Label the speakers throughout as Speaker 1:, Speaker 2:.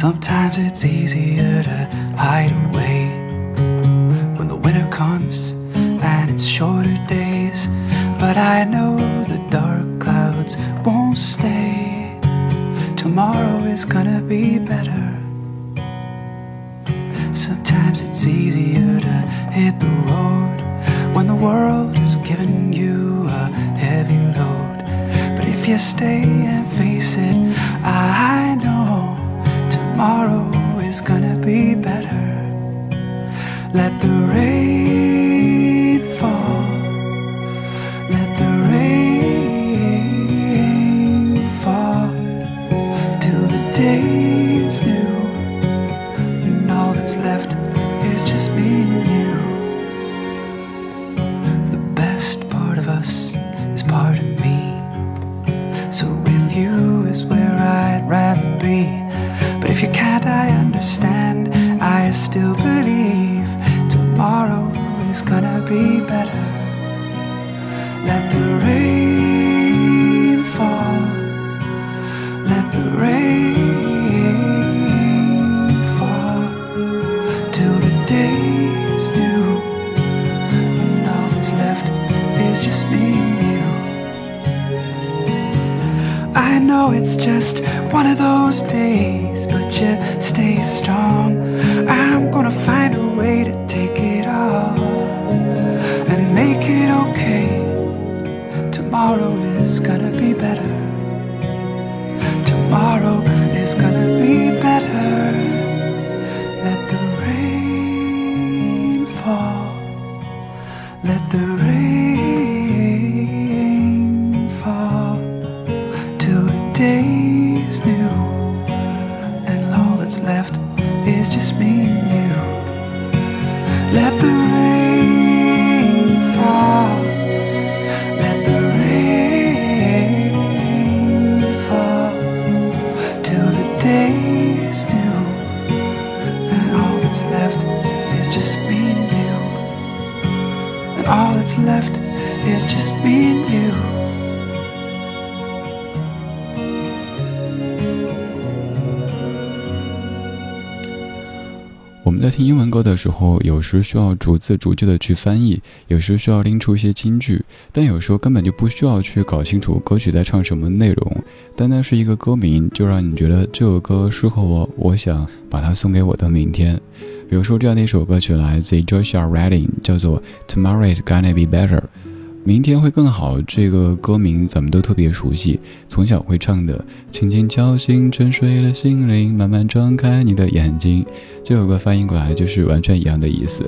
Speaker 1: Sometimes it's easier to hide away when the winter comes and it's shorter days. But I know the dark clouds won't stay. Tomorrow is gonna be better. Sometimes it's easier to hit the road when the world is giving you a heavy load. But if you stay and face it, I know tomorrow is gonna be better. Let the rain Tomorrow is gonna be better. Tomorrow is gonna be better. Let the all that's left is just me and you.
Speaker 2: 我们在听英文歌的时候，有时需要逐字逐句的去翻译，有时需要拎出一些金句，但有时候根本就不需要去搞清楚歌曲在唱什么内容，单单是一个歌名就让你觉得这首歌适合我，我想把它送给我的明天。比如说这样的一首歌曲来自 Joshua Redding，叫做 Tomorrow is gonna be better。明天会更好，这个歌名咱们都特别熟悉，从小会唱的。轻轻敲醒沉睡的心灵，慢慢张开你的眼睛。这首歌翻译过来就是完全一样的意思。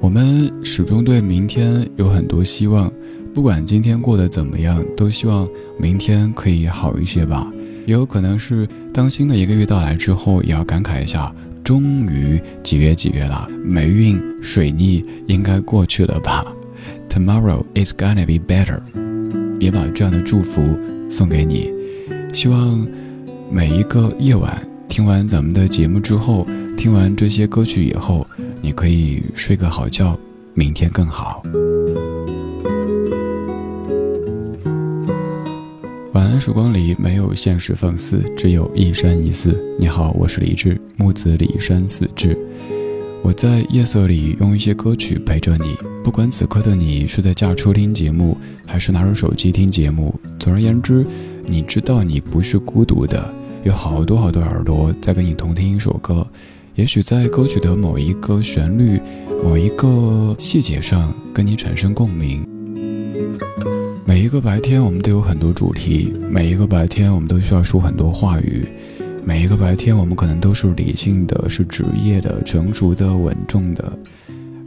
Speaker 2: 我们始终对明天有很多希望，不管今天过得怎么样，都希望明天可以好一些吧。也有可能是当新的一个月到来之后，也要感慨一下。终于几月几月了？霉运水逆应该过去了吧？Tomorrow is gonna be better。也把这样的祝福送给你，希望每一个夜晚听完咱们的节目之后，听完这些歌曲以后，你可以睡个好觉，明天更好。晚安，曙光里没有现实放肆，只有一山一寺。你好，我是李志，木子李山寺志。我在夜色里用一些歌曲陪着你，不管此刻的你是在驾车听节目，还是拿着手机听节目。总而言之，你知道你不是孤独的，有好多好多耳朵在跟你同听一首歌。也许在歌曲的某一个旋律、某一个细节上跟你产生共鸣。每一个白天，我们都有很多主题；每一个白天，我们都需要说很多话语；每一个白天，我们可能都是理性的、是职业的、成熟的、稳重的。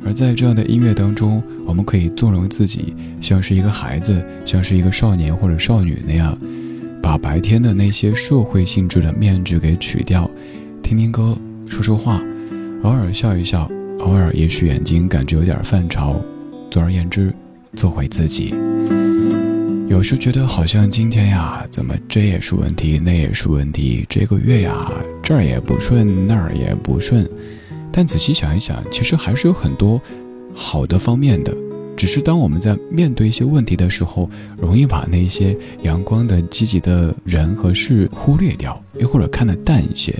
Speaker 2: 而在这样的音乐当中，我们可以纵容自己，像是一个孩子，像是一个少年或者少女那样，把白天的那些社会性质的面具给取掉，听听歌，说说话，偶尔笑一笑，偶尔也许眼睛感觉有点泛潮。总而言之，做回自己。有时觉得好像今天呀，怎么这也是问题，那也是问题。这个月呀，这儿也不顺，那儿也不顺。但仔细想一想，其实还是有很多好的方面的。只是当我们在面对一些问题的时候，容易把那些阳光的、积极的人和事忽略掉，又或者看得淡一些。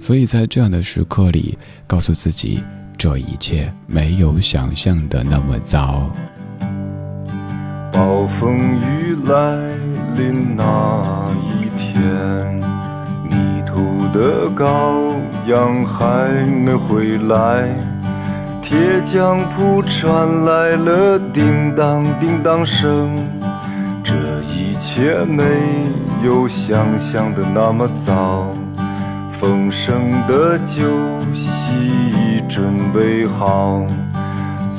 Speaker 2: 所以在这样的时刻里，告诉自己，这一切没有想象的那么糟。
Speaker 3: 暴风雨来临那一天，迷途的羔羊还没回来，铁匠铺传来了叮当叮当声。这一切没有想象的那么糟，丰盛的酒席已准备好。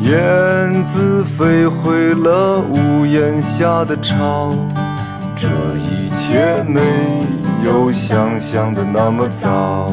Speaker 3: 燕子飞回了屋檐下的巢，这一切没有想象的那么糟。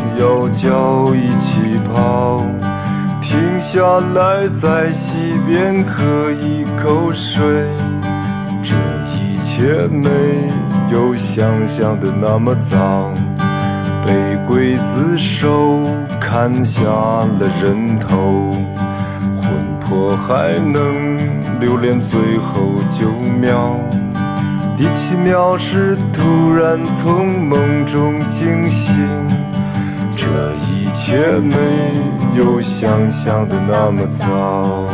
Speaker 3: 要脚一起跑，停下来在溪边喝一口水。这一切没有想象的那么糟。被刽子手砍下了人头，魂魄还能留恋最后九秒。第七秒是突然从梦中惊醒。这一切没有想象的那么糟。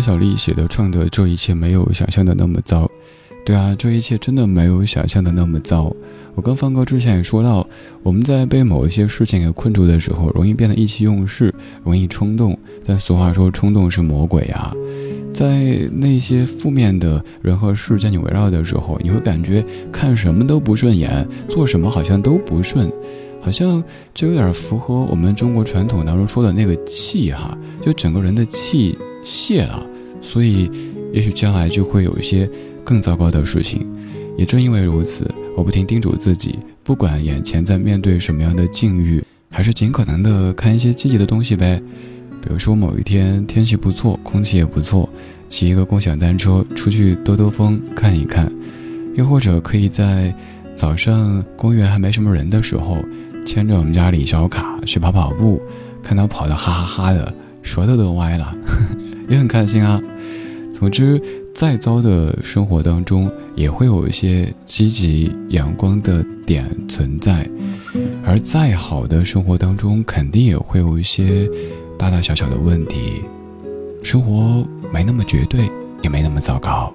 Speaker 2: 小丽写的唱的这一切没有想象的那么糟，对啊，这一切真的没有想象的那么糟。我跟放歌之前也说到，我们在被某一些事情给困住的时候，容易变得意气用事，容易冲动。但俗话说，冲动是魔鬼啊。在那些负面的人和事将你围绕的时候，你会感觉看什么都不顺眼，做什么好像都不顺，好像就有点符合我们中国传统当中说的那个气哈，就整个人的气泄了。所以，也许将来就会有一些更糟糕的事情。也正因为如此，我不停叮嘱自己，不管眼前在面对什么样的境遇，还是尽可能的看一些积极的东西呗。比如说某一天天气不错，空气也不错，骑一个共享单车出去兜兜风，看一看；又或者可以在早上公园还没什么人的时候，牵着我们家李小卡去跑跑步，看他跑得哈哈哈的，舌头都歪了，也很开心啊。总之，再糟的生活当中，也会有一些积极阳光的点存在；而再好的生活当中，肯定也会有一些大大小小的问题。生活没那么绝对，也没那么糟糕。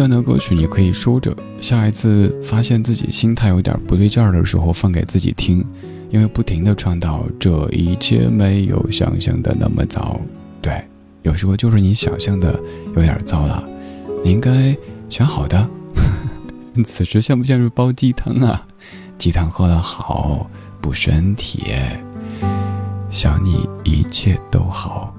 Speaker 2: 这样的歌曲你可以收着，下一次发现自己心态有点不对劲儿的时候放给自己听，因为不停的唱到这一切没有想象的那么糟，对，有时候就是你想象的有点糟了，你应该选好的。此时像不像是煲鸡汤啊？鸡汤喝了好补身体，想你一切都好。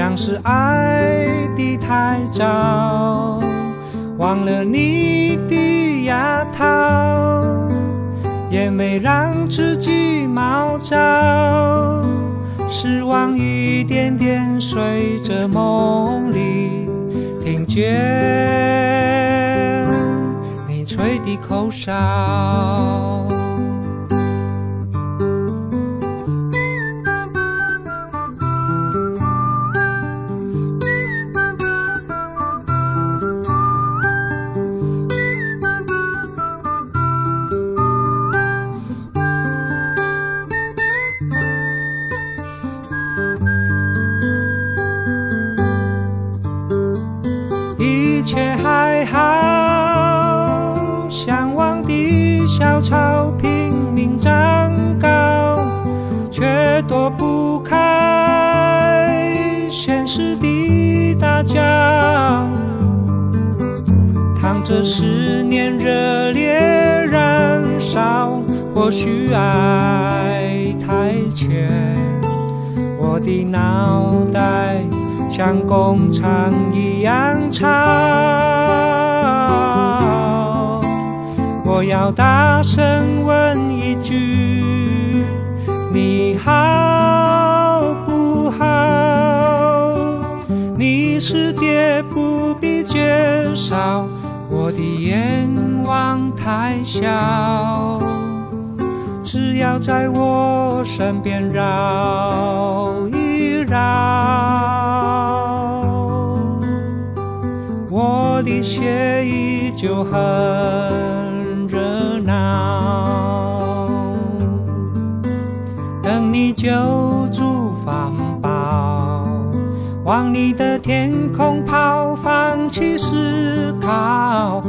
Speaker 4: 像是爱的太早，忘了你的牙套，也没让自己毛躁。失望一点点随着梦里，听见你吹的口哨。是的大叫。淌着思念，热烈燃烧，或许爱太浅，我的脑袋。像工厂一样吵，我要大声介绍，我的愿望太小，只要在我身边绕一绕。我的血液就很热闹，等你救助环保，往你的天空跑，思考。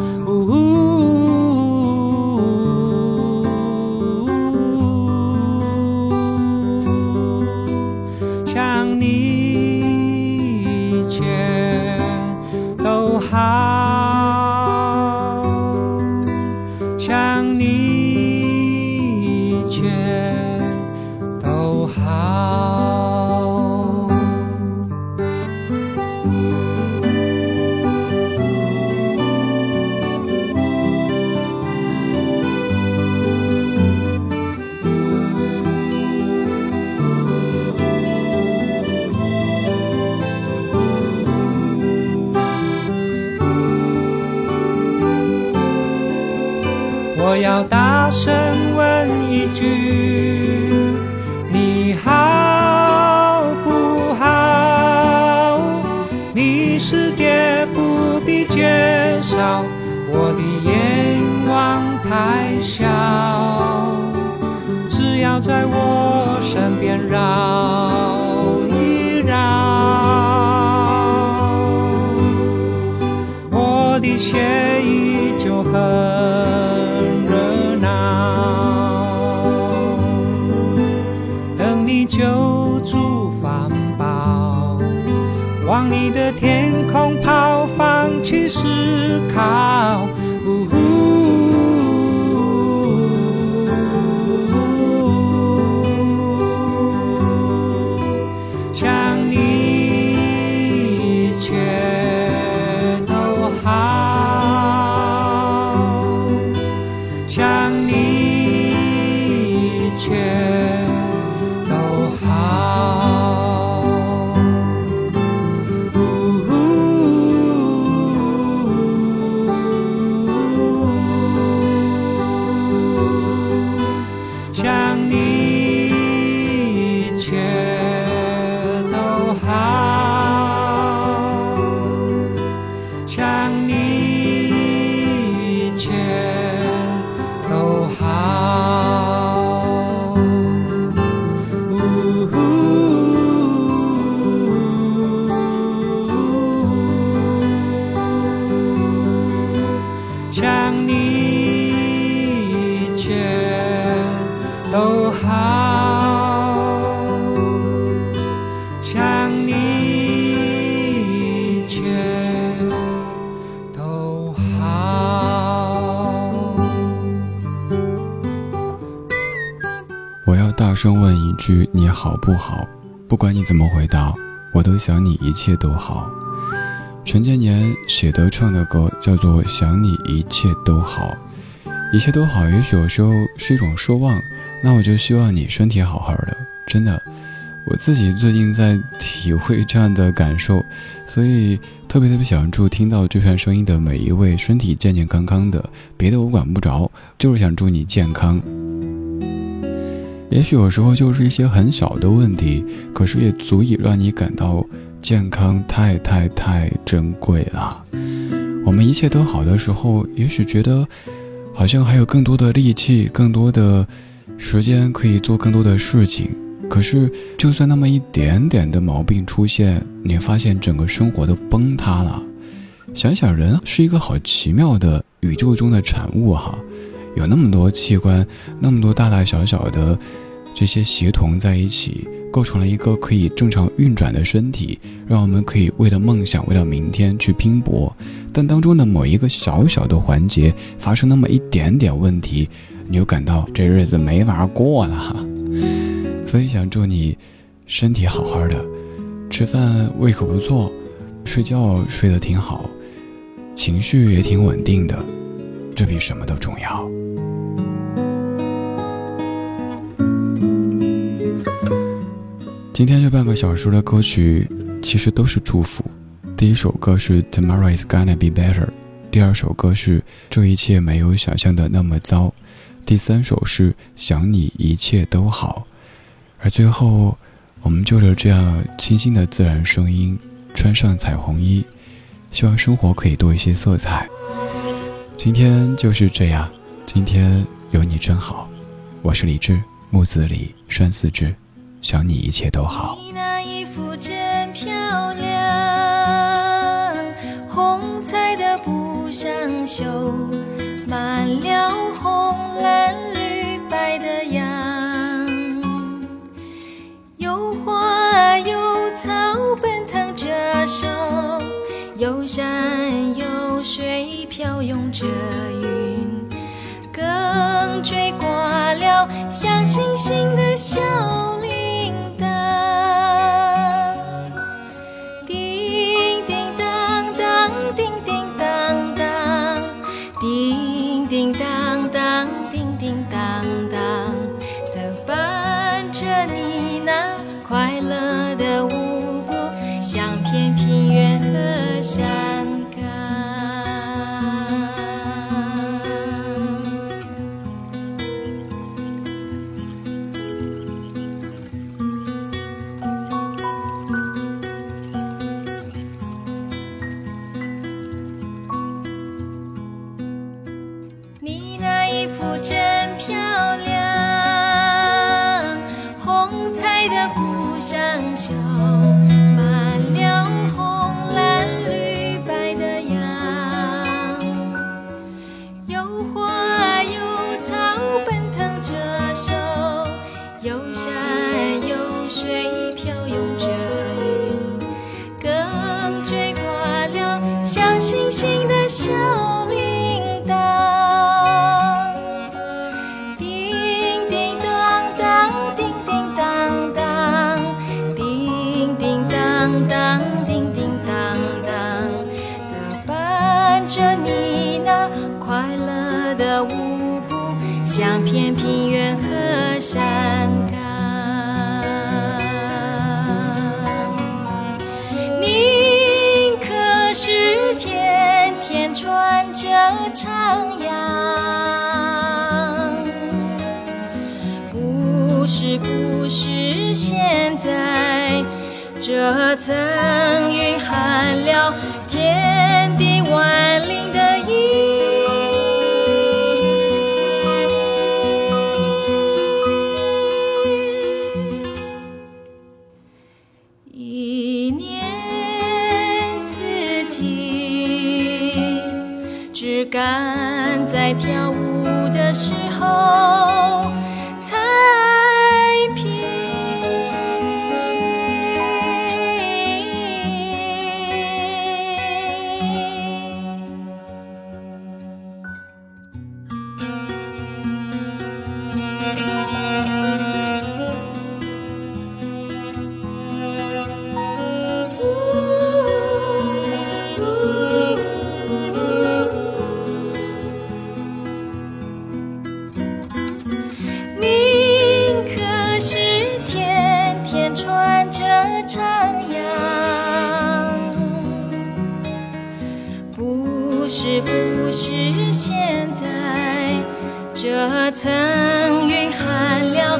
Speaker 4: 在我身边绕。
Speaker 2: 好不好？”不管你怎么回答，我都想你一切都好。陈建年写的唱的歌叫做《想你一切都好》，一切都好，也许有时候是一种奢望。那我就希望你身体好好的，真的。我自己最近在体会这样的感受，所以特别特别想祝听到这段声音的每一位身体健健康康的。别的我管不着，就是想祝你健康。也许有时候就是一些很小的问题，可是也足以让你感到健康太太太珍贵了。我们一切都好的时候，也许觉得好像还有更多的力气、更多的时间可以做更多的事情。可是，就算那么一点点的毛病出现，你发现整个生活都崩塌了。想想，人是一个好奇妙的宇宙中的产物哈，有那么多器官，那么多大大小小的这些协同在一起，构成了一个可以正常运转的身体，让我们可以为了梦想，为了明天去拼搏。但当中的某一个小小的环节发生那么一点点问题，你就感到这日子没法过了。所以想祝你身体好好的，吃饭胃口不错，睡觉睡得挺好，情绪也挺稳定的，这比什么都重要。今天这半个小时的歌曲其实都是祝福。第一首歌是 Tomorrow is gonna be better，第二首歌是这一切没有想象的那么糟，第三首是想你一切都好。而最后，我们就着这样清新的自然声音，穿上彩虹衣，希望生活可以多一些色彩。今天就是这样，今天有你真好。我是李志，木子李，栓四志，想你一切都好。
Speaker 5: 你那衣服真漂亮，红彩的不像绣，满了红蓝绿白的样。手，有山有水飘涌着云，更吹挂了像星星的笑。像片平原和山岗，你可是天天穿着长洋？不是，不是，现在这层云含了天地万里的时候这层云含了